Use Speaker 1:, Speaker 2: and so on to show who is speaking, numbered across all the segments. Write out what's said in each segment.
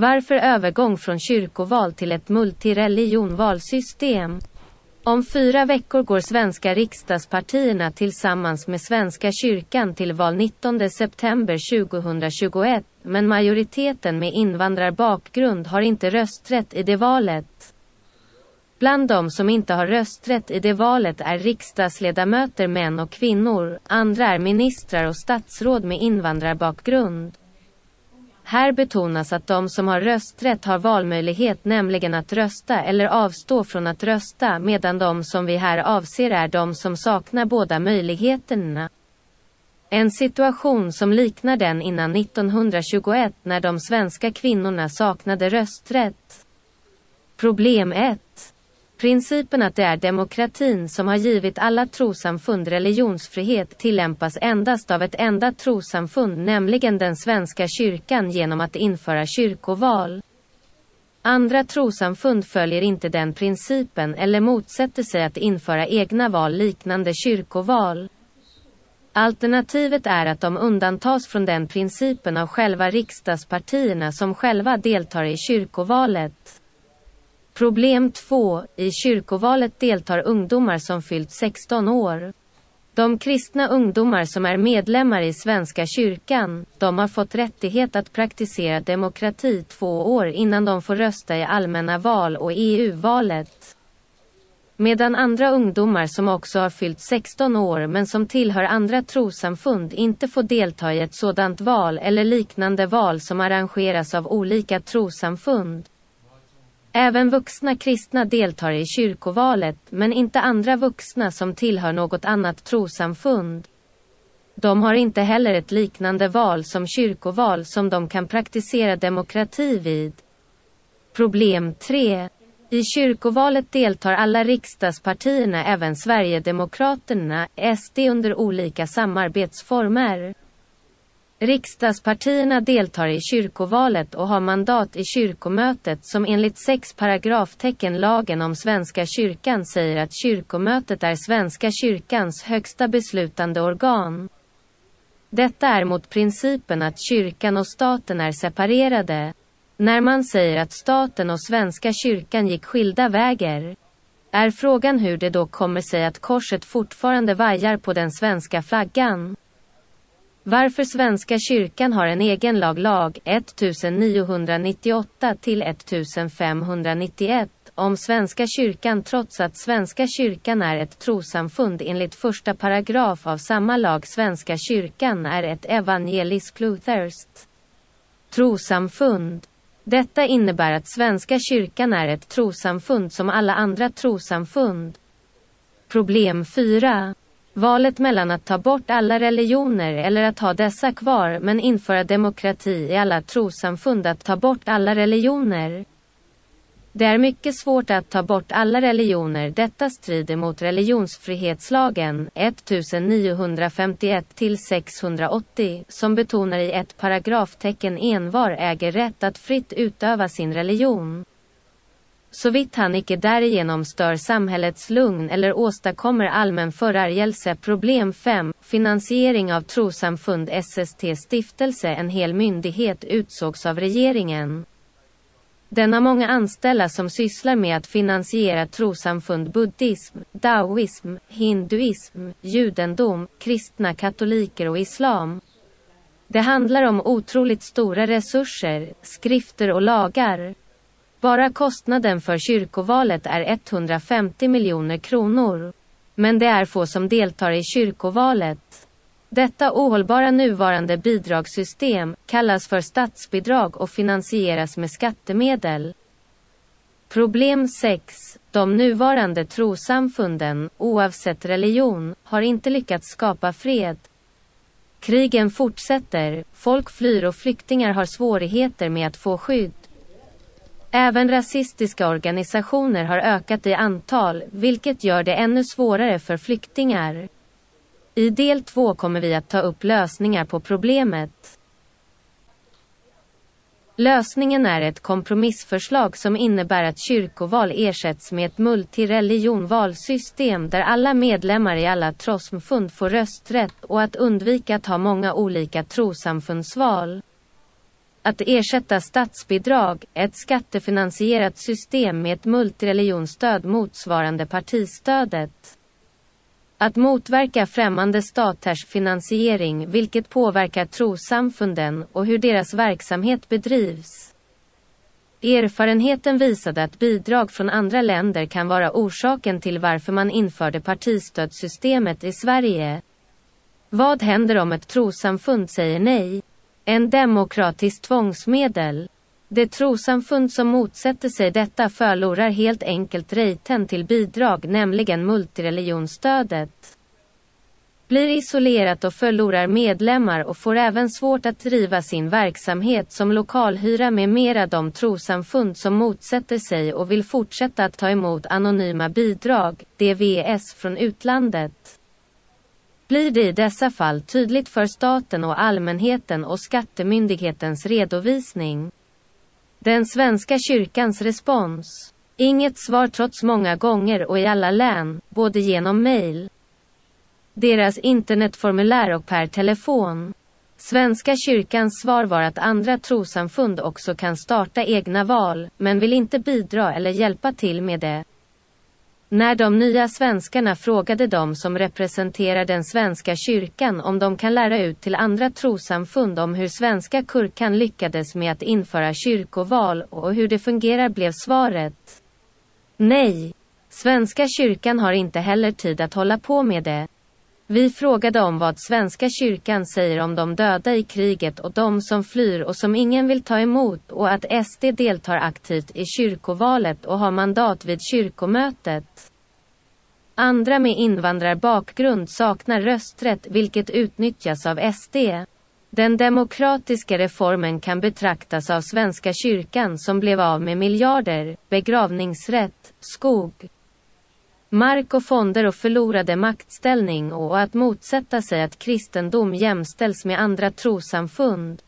Speaker 1: Varför övergång från kyrkoval till ett multireligionvalsystem? Om fyra veckor går svenska riksdagspartierna tillsammans med Svenska kyrkan till val 19 september 2021, men majoriteten med invandrarbakgrund har inte rösträtt i det valet. Bland de som inte har rösträtt i det valet är riksdagsledamöter män och kvinnor, andra är ministrar och statsråd med invandrarbakgrund. Här betonas att de som har rösträtt har valmöjlighet nämligen att rösta eller avstå från att rösta medan de som vi här avser är de som saknar båda möjligheterna. En situation som liknar den innan 1921 när de svenska kvinnorna saknade rösträtt. Problem 1. Principen att det är demokratin som har givit alla trosamfund religionsfrihet tillämpas endast av ett enda trosamfund nämligen den svenska kyrkan genom att införa kyrkoval. Andra trosamfund följer inte den principen eller motsätter sig att införa egna val liknande kyrkoval. Alternativet är att de undantas från den principen av själva riksdagspartierna som själva deltar i kyrkovalet. Problem 2. I kyrkovalet deltar ungdomar som fyllt 16 år. De kristna ungdomar som är medlemmar i Svenska kyrkan, de har fått rättighet att praktisera demokrati två år innan de får rösta i allmänna val och EU-valet. Medan andra ungdomar som också har fyllt 16 år men som tillhör andra trosamfund inte får delta i ett sådant val eller liknande val som arrangeras av olika trosamfund. Även vuxna kristna deltar i kyrkovalet, men inte andra vuxna som tillhör något annat trosamfund. De har inte heller ett liknande val som kyrkoval som de kan praktisera demokrati vid. Problem 3. I kyrkovalet deltar alla riksdagspartierna även Sverigedemokraterna, SD under olika samarbetsformer. Riksdagspartierna deltar i kyrkovalet och har mandat i kyrkomötet som enligt sex paragraftecken lagen om Svenska kyrkan säger att kyrkomötet är Svenska kyrkans högsta beslutande organ. Detta är mot principen att kyrkan och staten är separerade. När man säger att staten och Svenska kyrkan gick skilda vägar, är frågan hur det då kommer sig att korset fortfarande vajar på den svenska flaggan. Varför Svenska kyrkan har en egen lag lag 1998 till 1591 om Svenska kyrkan trots att Svenska kyrkan är ett trosamfund enligt första paragraf av samma lag Svenska kyrkan är ett evangeliskt Lutherskt trosamfund. Detta innebär att Svenska kyrkan är ett trosamfund som alla andra trosamfund. Problem 4. Valet mellan att ta bort alla religioner eller att ha dessa kvar men införa demokrati i alla trosamfund att ta bort alla religioner. Det är mycket svårt att ta bort alla religioner. Detta strider mot religionsfrihetslagen 1951 till 680 som betonar i ett paragraftecken envar äger rätt att fritt utöva sin religion såvitt han icke därigenom stör samhällets lugn eller åstadkommer allmän förargelse. Problem 5. Finansiering av trosamfund SST stiftelse En hel myndighet utsågs av regeringen. Den har många anställda som sysslar med att finansiera trosamfund buddhism, daoism, hinduism, judendom, kristna katoliker och islam. Det handlar om otroligt stora resurser, skrifter och lagar. Bara kostnaden för kyrkovalet är 150 miljoner kronor. Men det är få som deltar i kyrkovalet. Detta ohållbara nuvarande bidragssystem kallas för statsbidrag och finansieras med skattemedel. Problem 6. De nuvarande trosamfunden, oavsett religion, har inte lyckats skapa fred. Krigen fortsätter, folk flyr och flyktingar har svårigheter med att få skydd. Även rasistiska organisationer har ökat i antal, vilket gör det ännu svårare för flyktingar. I del 2 kommer vi att ta upp lösningar på problemet. Lösningen är ett kompromissförslag som innebär att kyrkoval ersätts med ett multireligionvalsystem där alla medlemmar i alla trossamfund får rösträtt och att undvika att ha många olika trossamfundsval. Att ersätta statsbidrag, ett skattefinansierat system med ett multireligionsstöd motsvarande partistödet. Att motverka främmande staters finansiering vilket påverkar trossamfunden och hur deras verksamhet bedrivs. Erfarenheten visade att bidrag från andra länder kan vara orsaken till varför man införde partistödssystemet i Sverige. Vad händer om ett trossamfund säger nej? En demokratisk tvångsmedel. Det trosamfund som motsätter sig detta förlorar helt enkelt rejten till bidrag nämligen multireligionsstödet, Blir isolerat och förlorar medlemmar och får även svårt att driva sin verksamhet som lokalhyra med mera de trosamfund som motsätter sig och vill fortsätta att ta emot anonyma bidrag, DVS från utlandet blir det i dessa fall tydligt för staten och allmänheten och skattemyndighetens redovisning. Den svenska kyrkans respons. Inget svar trots många gånger och i alla län, både genom mail, deras internetformulär och per telefon. Svenska kyrkans svar var att andra trosamfund också kan starta egna val, men vill inte bidra eller hjälpa till med det. När de nya svenskarna frågade dem som representerar den svenska kyrkan om de kan lära ut till andra trosamfund om hur svenska kyrkan lyckades med att införa kyrkoval och hur det fungerar blev svaret Nej. Svenska kyrkan har inte heller tid att hålla på med det. Vi frågade om vad Svenska kyrkan säger om de döda i kriget och de som flyr och som ingen vill ta emot och att SD deltar aktivt i kyrkovalet och har mandat vid kyrkomötet. Andra med invandrarbakgrund saknar rösträtt vilket utnyttjas av SD. Den demokratiska reformen kan betraktas av Svenska kyrkan som blev av med miljarder, begravningsrätt, skog, mark och fonder och förlorade maktställning och att motsätta sig att kristendom jämställs med andra trosamfund.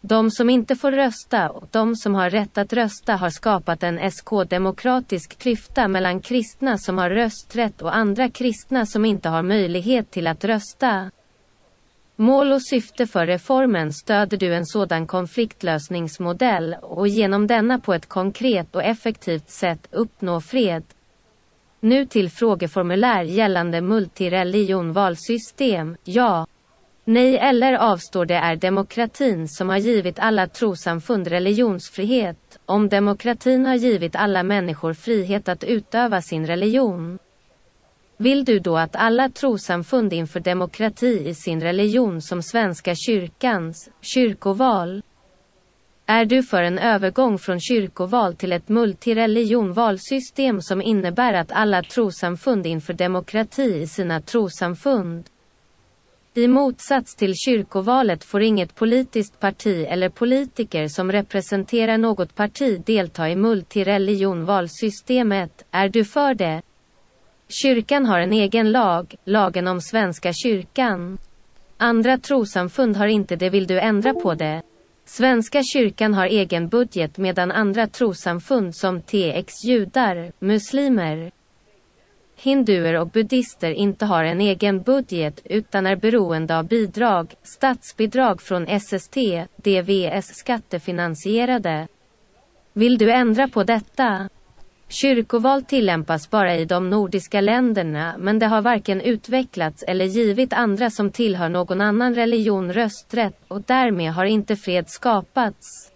Speaker 1: De som inte får rösta och de som har rätt att rösta har skapat en SK-demokratisk klyfta mellan kristna som har rösträtt och andra kristna som inte har möjlighet till att rösta. Mål och syfte för reformen stöder du en sådan konfliktlösningsmodell och genom denna på ett konkret och effektivt sätt uppnå fred. Nu till frågeformulär gällande multireligionvalsystem, ja. Nej eller avstår det är demokratin som har givit alla trosamfund religionsfrihet, om demokratin har givit alla människor frihet att utöva sin religion. Vill du då att alla trosamfund inför demokrati i sin religion som Svenska kyrkans kyrkoval är du för en övergång från kyrkoval till ett multireligionvalsystem som innebär att alla trosamfund inför demokrati i sina trosamfund? I motsats till kyrkovalet får inget politiskt parti eller politiker som representerar något parti delta i multireligionvalsystemet. Är du för det? Kyrkan har en egen lag, lagen om Svenska kyrkan. Andra trosamfund har inte det. Vill du ändra på det? Svenska kyrkan har egen budget medan andra trosamfund som TX judar, muslimer, hinduer och buddister inte har en egen budget utan är beroende av bidrag, statsbidrag från SST, DVS skattefinansierade. Vill du ändra på detta? Kyrkoval tillämpas bara i de nordiska länderna men det har varken utvecklats eller givit andra som tillhör någon annan religion rösträtt och därmed har inte fred skapats.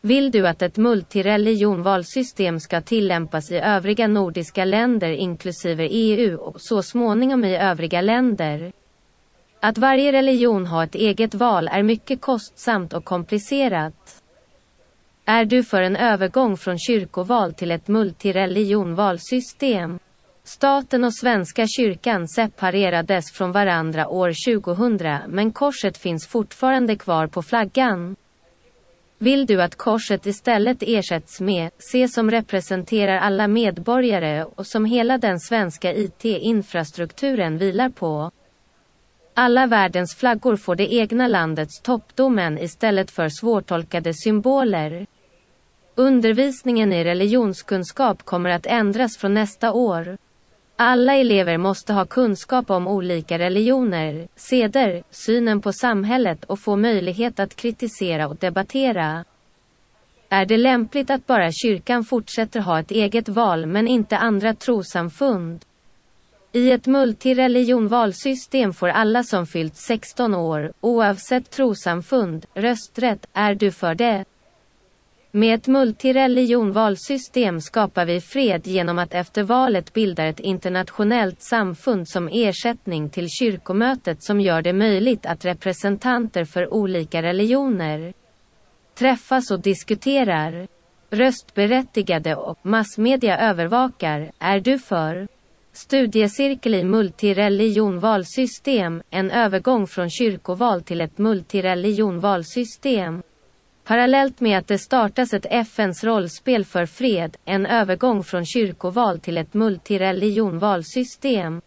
Speaker 1: Vill du att ett multireligionvalsystem ska tillämpas i övriga nordiska länder inklusive EU och så småningom i övriga länder? Att varje religion har ett eget val är mycket kostsamt och komplicerat. Är du för en övergång från kyrkoval till ett multireligionvalsystem? Staten och Svenska kyrkan separerades från varandra år 2000 men korset finns fortfarande kvar på flaggan. Vill du att korset istället ersätts med C som representerar alla medborgare och som hela den svenska IT-infrastrukturen vilar på? Alla världens flaggor får det egna landets toppdomen istället för svårtolkade symboler. Undervisningen i religionskunskap kommer att ändras från nästa år. Alla elever måste ha kunskap om olika religioner, seder, synen på samhället och få möjlighet att kritisera och debattera. Är det lämpligt att bara kyrkan fortsätter ha ett eget val men inte andra trosamfund? I ett multireligionvalsystem får alla som fyllt 16 år, oavsett trosamfund, rösträtt. Är du för det? Med ett multireligionvalsystem skapar vi fred genom att efter valet bilda ett internationellt samfund som ersättning till kyrkomötet som gör det möjligt att representanter för olika religioner träffas och diskuterar. Röstberättigade och massmedia övervakar. Är du för? Studiecirkel i multireligionvalsystem, en övergång från kyrkoval till ett multireligionvalsystem. Parallellt med att det startas ett FNs rollspel för fred, en övergång från kyrkoval till ett multireligionvalsystem.